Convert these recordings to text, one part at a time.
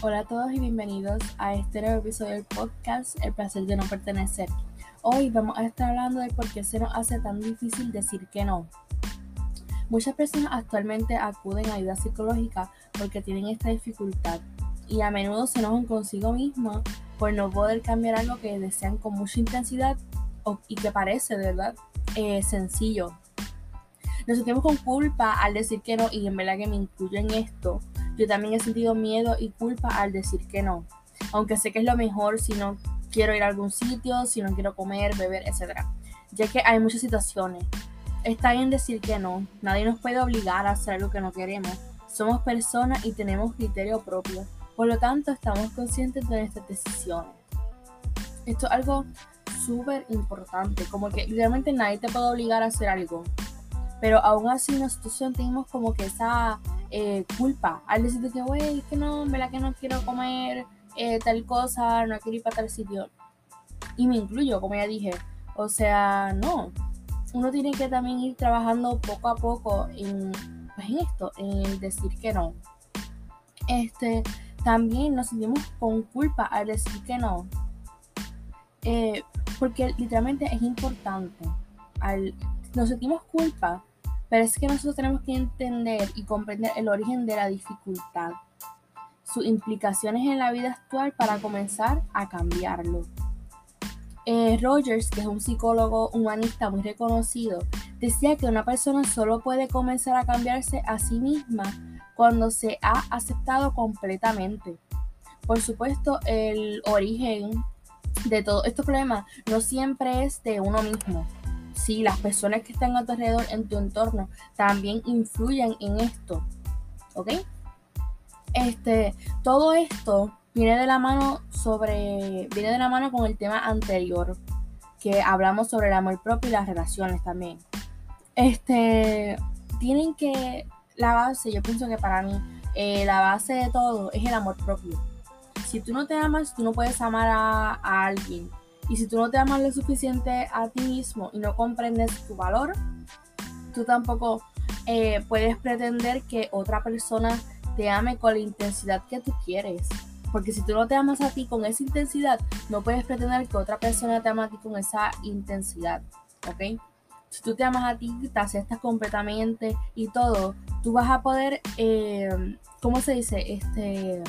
Hola a todos y bienvenidos a este nuevo episodio del podcast El placer de no pertenecer. Hoy vamos a estar hablando de por qué se nos hace tan difícil decir que no. Muchas personas actualmente acuden a ayuda psicológica porque tienen esta dificultad y a menudo se enojan consigo mismos por no poder cambiar algo que desean con mucha intensidad y que parece verdad eh, sencillo. Nos sentimos con culpa al decir que no y en verdad que me incluyo en esto yo también he sentido miedo y culpa al decir que no. Aunque sé que es lo mejor si no quiero ir a algún sitio, si no quiero comer, beber, etc. Ya que hay muchas situaciones. Está bien decir que no. Nadie nos puede obligar a hacer lo que no queremos. Somos personas y tenemos criterio propio. Por lo tanto, estamos conscientes de nuestras decisiones. Esto es algo súper importante. Como que realmente nadie te puede obligar a hacer algo. Pero aún así nosotros sentimos como que esa eh, culpa al decirte que, güey, que no, que no quiero comer eh, tal cosa, no quiero ir para tal sitio. Y me incluyo, como ya dije. O sea, no. Uno tiene que también ir trabajando poco a poco en, pues, en esto, en decir que no. Este, también nos sentimos con culpa al decir que no. Eh, porque literalmente es importante. Al, nos sentimos culpa pero es que nosotros tenemos que entender y comprender el origen de la dificultad, sus implicaciones en la vida actual para comenzar a cambiarlo. Eh, Rogers, que es un psicólogo humanista muy reconocido, decía que una persona solo puede comenzar a cambiarse a sí misma cuando se ha aceptado completamente. Por supuesto, el origen de todos estos problemas no siempre es de uno mismo sí, las personas que están a tu alrededor, en tu entorno, también influyen en esto. ¿Ok? Este, todo esto viene de la mano sobre, viene de la mano con el tema anterior, que hablamos sobre el amor propio y las relaciones también. Este, tienen que, la base, yo pienso que para mí, eh, la base de todo es el amor propio. Si tú no te amas, tú no puedes amar a alguien. Y si tú no te amas lo suficiente a ti mismo y no comprendes tu valor, tú tampoco eh, puedes pretender que otra persona te ame con la intensidad que tú quieres. Porque si tú no te amas a ti con esa intensidad, no puedes pretender que otra persona te ama a ti con esa intensidad. ¿Ok? Si tú te amas a ti, te aceptas completamente y todo, tú vas a poder, eh, ¿cómo se dice? Este,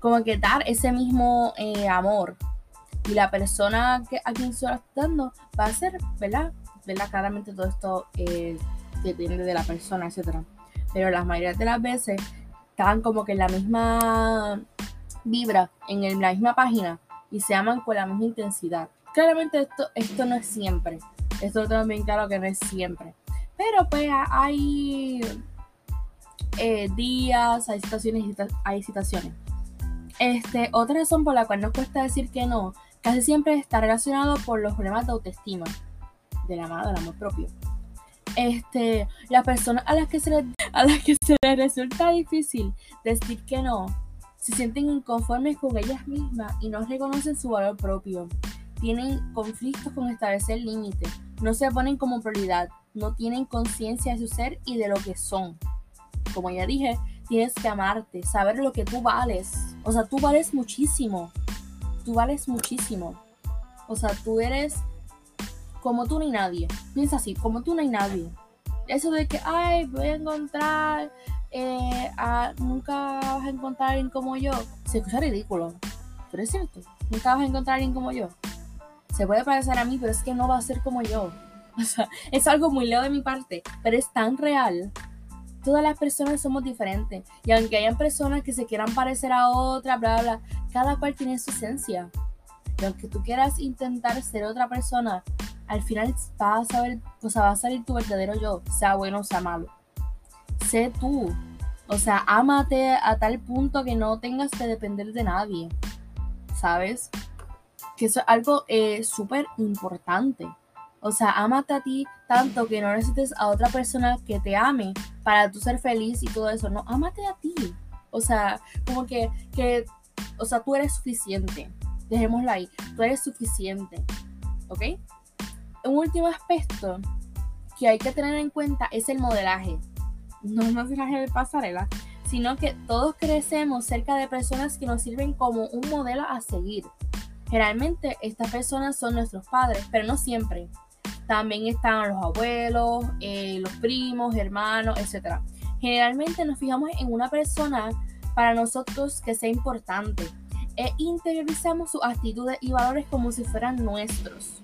como que dar ese mismo eh, amor y la persona que, a quien se lo está dando va a ser, ¿verdad? ¿verdad? Claramente todo esto eh, depende de la persona, etc. Pero la mayoría de las veces están como que en la misma vibra, en la misma página y se aman con la misma intensidad. Claramente esto, esto no es siempre. Esto lo tengo bien claro que no es siempre. Pero pues hay eh, días, hay situaciones, hay situaciones. Este, otra razón por la cual nos cuesta decir que no casi siempre está relacionado por los problemas de autoestima, de la del amor propio. Este, las personas a las que se les, a las que se les resulta difícil decir que no, se sienten inconformes con ellas mismas y no reconocen su valor propio. Tienen conflictos con establecer límites, no se ponen como prioridad, no tienen conciencia de su ser y de lo que son. Como ya dije, tienes que amarte, saber lo que tú vales. O sea, tú vales muchísimo tú vales muchísimo. O sea, tú eres como tú ni nadie. Piensa así, como tú no hay nadie. Eso de que, ay, voy a encontrar, eh, a, nunca vas a encontrar a alguien como yo, se escucha ridículo. Pero es cierto, nunca vas a encontrar a alguien como yo. Se puede parecer a mí, pero es que no va a ser como yo. O sea, es algo muy leo de mi parte, pero es tan real todas las personas somos diferentes. Y aunque hayan personas que se quieran parecer a otra, bla, bla, cada cual tiene su esencia. Y aunque tú quieras intentar ser otra persona, al final vas a saber, o sea, va a salir tu verdadero yo, sea bueno o sea malo. Sé tú. O sea, ámate a tal punto que no tengas que depender de nadie. ¿Sabes? Que eso es algo eh, súper importante. O sea, ámate a ti tanto que no necesites a otra persona que te ame para tú ser feliz y todo eso. No, ámate a ti. O sea, como que, que o sea, tú eres suficiente. Dejémoslo ahí. Tú eres suficiente. ¿Ok? Un último aspecto que hay que tener en cuenta es el modelaje. No el modelaje de pasarela, sino que todos crecemos cerca de personas que nos sirven como un modelo a seguir. Generalmente estas personas son nuestros padres, pero no siempre. También están los abuelos, eh, los primos, hermanos, etc. Generalmente nos fijamos en una persona para nosotros que sea importante e interiorizamos sus actitudes y valores como si fueran nuestros.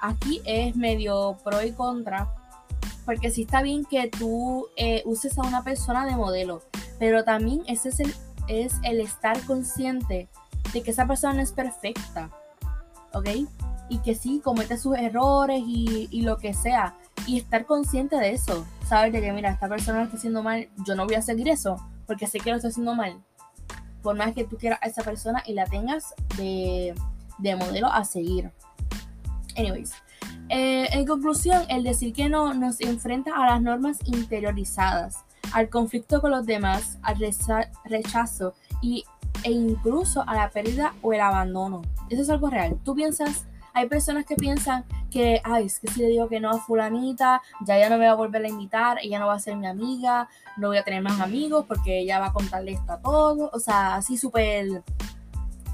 Aquí es medio pro y contra, porque sí está bien que tú eh, uses a una persona de modelo, pero también ese es el, es el estar consciente de que esa persona no es perfecta, ¿ok? Y que sí comete sus errores y, y, lo que sea. Y estar consciente de eso. Saber de que, mira, esta persona está haciendo mal, yo no voy a seguir eso, porque sé que lo está haciendo mal. Por más que tú quieras a esa persona y la tengas de, de modelo a seguir. Anyways. Eh, en conclusión, el decir que no nos enfrenta a las normas interiorizadas, al conflicto con los demás, al rechazo y e incluso a la pérdida o el abandono. Eso es algo real. Tú piensas, hay personas que piensan que, ay, es que si le digo que no a fulanita, ya ya no me va a volver a invitar, ella no va a ser mi amiga, no voy a tener más amigos porque ella va a contarle esto a todos. O sea, así súper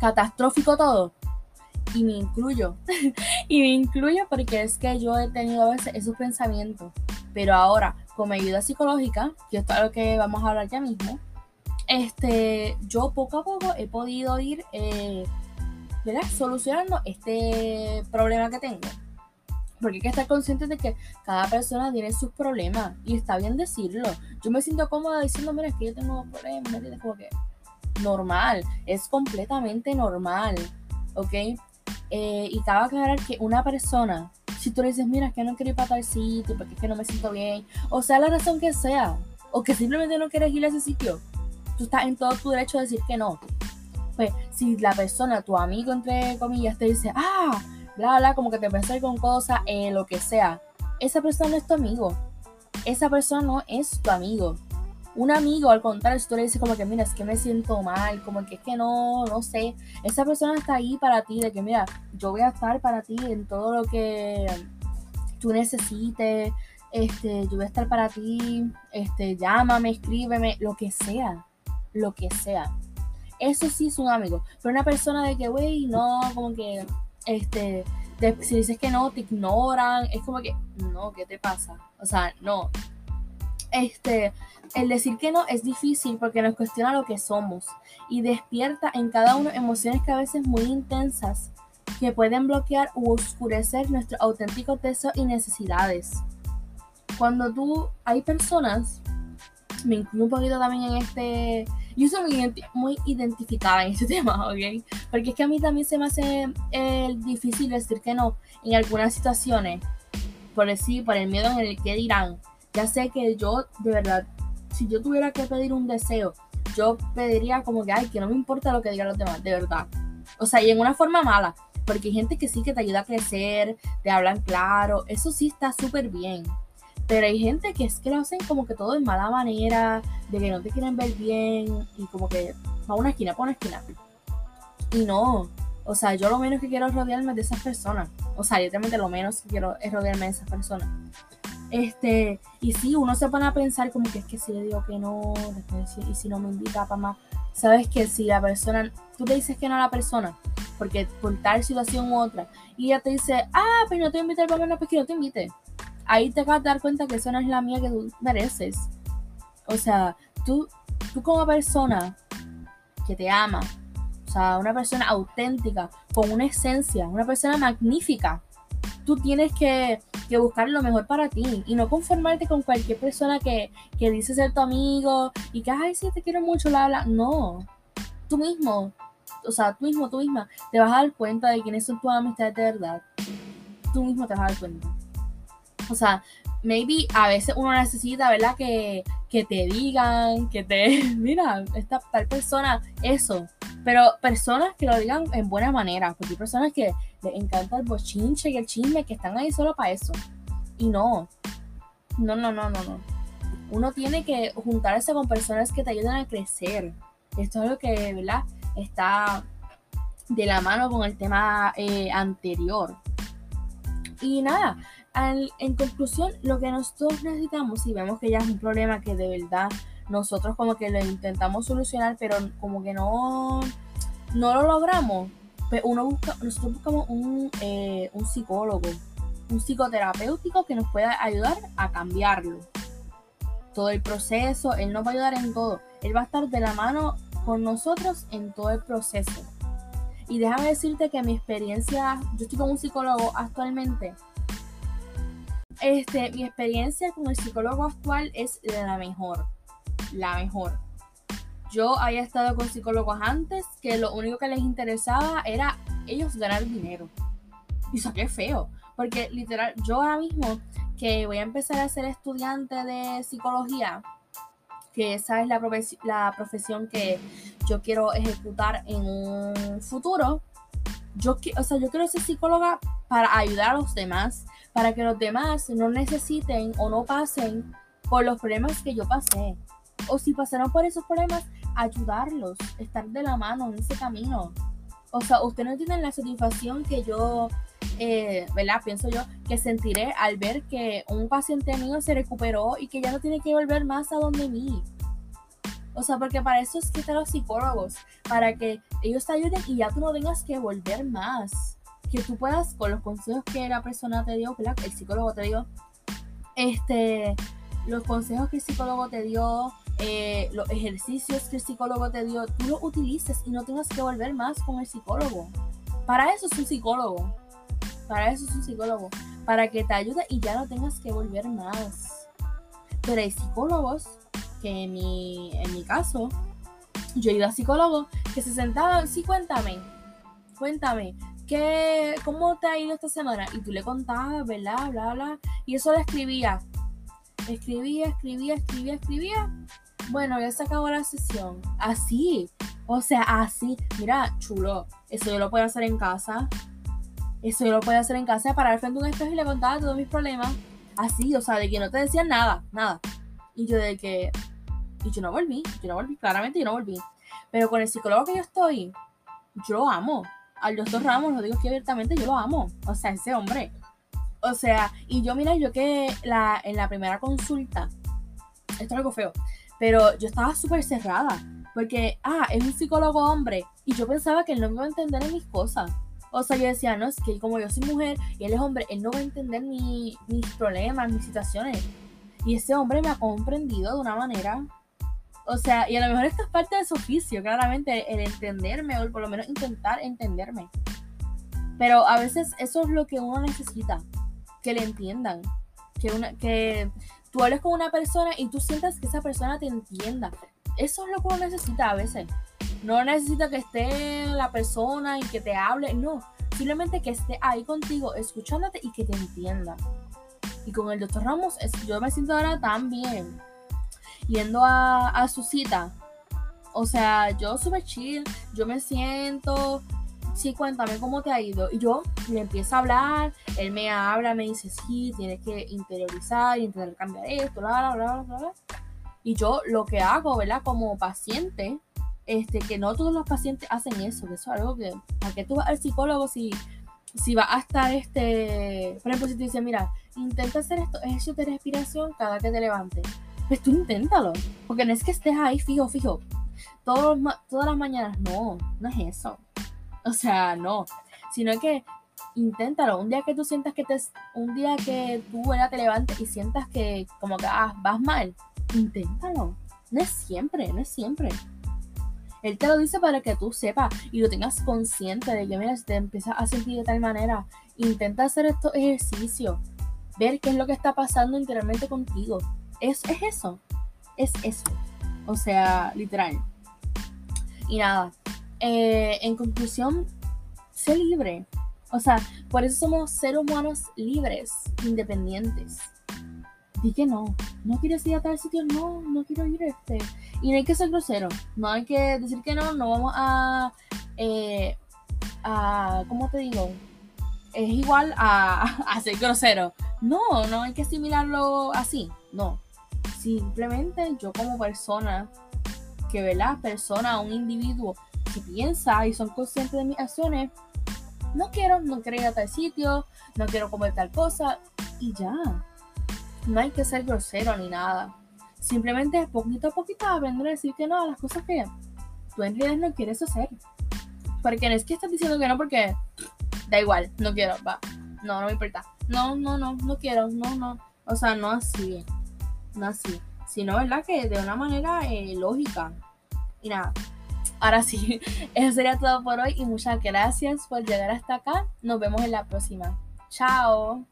catastrófico todo. Y me incluyo. y me incluyo porque es que yo he tenido a veces esos pensamientos. Pero ahora, con mi ayuda psicológica, que esto es lo que vamos a hablar ya mismo, este, yo poco a poco he podido ir eh, solucionando este problema que tengo. Porque hay que estar consciente de que cada persona tiene sus problemas y está bien decirlo. Yo me siento cómoda diciendo, mira, que yo tengo problemas, ¿me Como que normal, es completamente normal, ¿ok? Eh, y cabe aclarar que una persona, si tú le dices, mira, que no quiero ir para tal sitio, porque es que no me siento bien, o sea, la razón que sea, o que simplemente no quieres ir a ese sitio, tú estás en todo tu derecho a decir que no. Si la persona, tu amigo entre comillas, te dice, ah, bla, bla, como que te pensé con cosas, eh, lo que sea, esa persona no es tu amigo. Esa persona no es tu amigo. Un amigo, al contrario, si tú le dices como que, mira, es que me siento mal, como que es que no, no sé, esa persona está ahí para ti, de que, mira, yo voy a estar para ti en todo lo que tú necesites, este, yo voy a estar para ti, este, llámame, escríbeme, lo que sea lo que sea. Eso sí es un amigo. Pero una persona de que, güey, no, como que, este, si dices que no, te ignoran. Es como que, no, ¿qué te pasa? O sea, no. Este, el decir que no es difícil porque nos cuestiona lo que somos y despierta en cada uno emociones que a veces muy intensas que pueden bloquear u oscurecer nuestros auténticos deseos y necesidades. Cuando tú, hay personas, me incluyo un poquito también en este, yo soy muy, identificada en este tema, ¿ok? Porque es que a mí también se me hace eh, difícil decir que no en algunas situaciones, por decir, por el miedo en el que dirán. Ya sé que yo, de verdad, si yo tuviera que pedir un deseo, yo pediría como que, ay, que no me importa lo que digan los demás, de verdad. O sea, y en una forma mala, porque hay gente que sí que te ayuda a crecer, te hablan claro, eso sí está súper bien. Pero hay gente que es que lo hacen como que todo de mala manera, de que no te quieren ver bien y como que va a una esquina, para una esquina. Y no, o sea, yo lo menos que quiero es rodearme de esas personas. O sea, literalmente lo menos que quiero es rodearme de esas personas. Este, y si uno se pone a pensar como que es que si le digo que no, y si no me invita para más, sabes que si la persona, tú le dices que no a la persona, porque por tal situación u otra, y ella te dice, ah, pero no te invité para no, pues que no te invite ahí te vas a dar cuenta que eso no es la mía que tú mereces. O sea, tú, tú como persona que te ama, o sea, una persona auténtica, con una esencia, una persona magnífica, tú tienes que, buscar lo mejor para ti y no conformarte con cualquier persona que, que dice ser tu amigo y que, ay, sí, te quiero mucho, la, habla. No, tú mismo, o sea, tú mismo, tú misma, te vas a dar cuenta de quiénes son tus amistades de verdad. Tú mismo te vas a dar cuenta. O sea, maybe a veces uno necesita, ¿verdad? Que, que te digan, que te, mira, esta tal persona, eso. Pero personas que lo digan en buena manera, porque hay personas que les encanta el bochinche y el chisme, que están ahí solo para eso. Y no, no, no, no, no, no. Uno tiene que juntarse con personas que te ayuden a crecer. Esto es lo que, ¿verdad? Está de la mano con el tema eh, anterior. Y nada, en conclusión, lo que nosotros necesitamos, y vemos que ya es un problema que de verdad nosotros como que lo intentamos solucionar, pero como que no, no lo logramos, pues uno busca, nosotros buscamos un, eh, un psicólogo, un psicoterapéutico que nos pueda ayudar a cambiarlo. Todo el proceso, él nos va a ayudar en todo. Él va a estar de la mano con nosotros en todo el proceso. Y déjame decirte que mi experiencia, yo estoy con un psicólogo actualmente. Este, mi experiencia con el psicólogo actual es la mejor. La mejor. Yo había estado con psicólogos antes que lo único que les interesaba era ellos ganar dinero. Y eso qué feo. Porque literal, yo ahora mismo que voy a empezar a ser estudiante de psicología, que esa es la, profesión que yo quiero ejecutar en un futuro. Yo, o sea, yo quiero ser psicóloga para ayudar a los demás, para que los demás no necesiten o no pasen por los problemas que yo pasé. O si pasaron por esos problemas, ayudarlos, estar de la mano en ese camino. O sea, ustedes no tienen la satisfacción que yo eh, ¿verdad? Pienso yo que sentiré al ver que un paciente mío se recuperó y que ya no tiene que volver más a donde mí. O sea, porque para eso es que están los psicólogos, para que ellos te ayuden y ya tú no tengas que volver más. Que tú puedas, con los consejos que la persona te dio, ¿verdad? El psicólogo te dio, este, los consejos que el psicólogo te dio, eh, los ejercicios que el psicólogo te dio, tú los utilices y no tengas que volver más con el psicólogo. Para eso es un psicólogo. Para eso es un psicólogo. Para que te ayude y ya no tengas que volver más. Pero hay psicólogos que en mi, en mi caso, yo he ido a psicólogos que se sentaban, sí, cuéntame, cuéntame, ¿qué, ¿cómo te ha ido esta semana? Y tú le contabas, ¿verdad? Bla, bla. Y eso lo escribía. Escribía, escribía, escribía, escribía. Bueno, ya se acabó la sesión. Así. O sea, así. Mira, chulo. Eso yo lo puedo hacer en casa. Eso yo lo puedo hacer en casa, parar frente a un espejo y le contaba todos mis problemas. Así, o sea, de que no te decían nada, nada. Y yo de que... Y yo no volví, yo no volví, claramente yo no volví. Pero con el psicólogo que yo estoy, yo lo amo. Al doctor Ramos, lo digo aquí abiertamente, yo lo amo. O sea, ese hombre. O sea, y yo, mira, yo que la, en la primera consulta, esto es algo feo, pero yo estaba súper cerrada. Porque, ah, es un psicólogo hombre. Y yo pensaba que él no me iba a entender en mis cosas. O sea, yo decía, no, es que como yo soy mujer y él es hombre, él no va a entender mis problemas, mis situaciones. Y ese hombre me ha comprendido de una manera. O sea, y a lo mejor esto es parte de su oficio, claramente, el entenderme o por lo menos intentar entenderme. Pero a veces eso es lo que uno necesita, que le entiendan. Que, una, que tú hables con una persona y tú sientas que esa persona te entienda. Eso es lo que uno necesita a veces. No necesita que esté la persona y que te hable, no. Simplemente que esté ahí contigo, escuchándote y que te entienda. Y con el doctor Ramos, yo me siento ahora tan bien. Yendo a, su cita. O sea, yo súper chill, yo me siento, sí, cuéntame cómo te ha ido. Y yo le empiezo a hablar, él me habla, me dice, sí, tienes que interiorizar, intentar cambiar esto, bla, bla, bla, bla, bla. Y yo lo que hago, ¿verdad? Como paciente, este, que no todos los pacientes hacen eso, que eso es algo que, ¿para qué tú vas al psicólogo si, si va a estar, este, por ejemplo, si te dice, mira, intenta hacer esto, ejercicio de respiración cada que te levantes, pues tú inténtalo, porque no es que estés ahí fijo, fijo, todos, todas las mañanas, no, no es eso, o sea, no, sino que inténtalo, un día que tú sientas que te, un día que tú te levantes y sientas que como que ah, vas mal, inténtalo, no es siempre, no es siempre. Él te lo dice para que tú sepas y lo tengas consciente de que, mira, si te empiezas a sentir de tal manera, intenta hacer estos ejercicios, ver qué es lo que está pasando interiormente contigo. Es, es eso, es eso. O sea, literal. Y nada, eh, en conclusión, sé libre. O sea, por eso somos seres humanos libres, independientes. Di que no, no quieres ir a tal sitio, no, no quiero ir a este y no hay que ser grosero, no hay que decir que no, no vamos a, eh, a ¿cómo te digo? Es igual a, a ser grosero. No, no hay que asimilarlo así, no. Simplemente yo como persona, que ve la persona, un individuo que piensa y son conscientes de mis acciones, no quiero, no quiero ir a tal sitio, no quiero comer tal cosa y ya. No hay que ser grosero ni nada Simplemente poquito a poquito aprender a decir que no a las cosas que tú en realidad no quieres hacer. Porque no es que estás diciendo que no porque da igual, no quiero, va. No, no me importa. No, no, no, no quiero, no, no. O sea, no así, no así. Sino, ¿verdad? Que de una manera eh, lógica. Y nada, ahora sí, eso sería todo por hoy y muchas gracias por llegar hasta acá. Nos vemos en la próxima. Chao.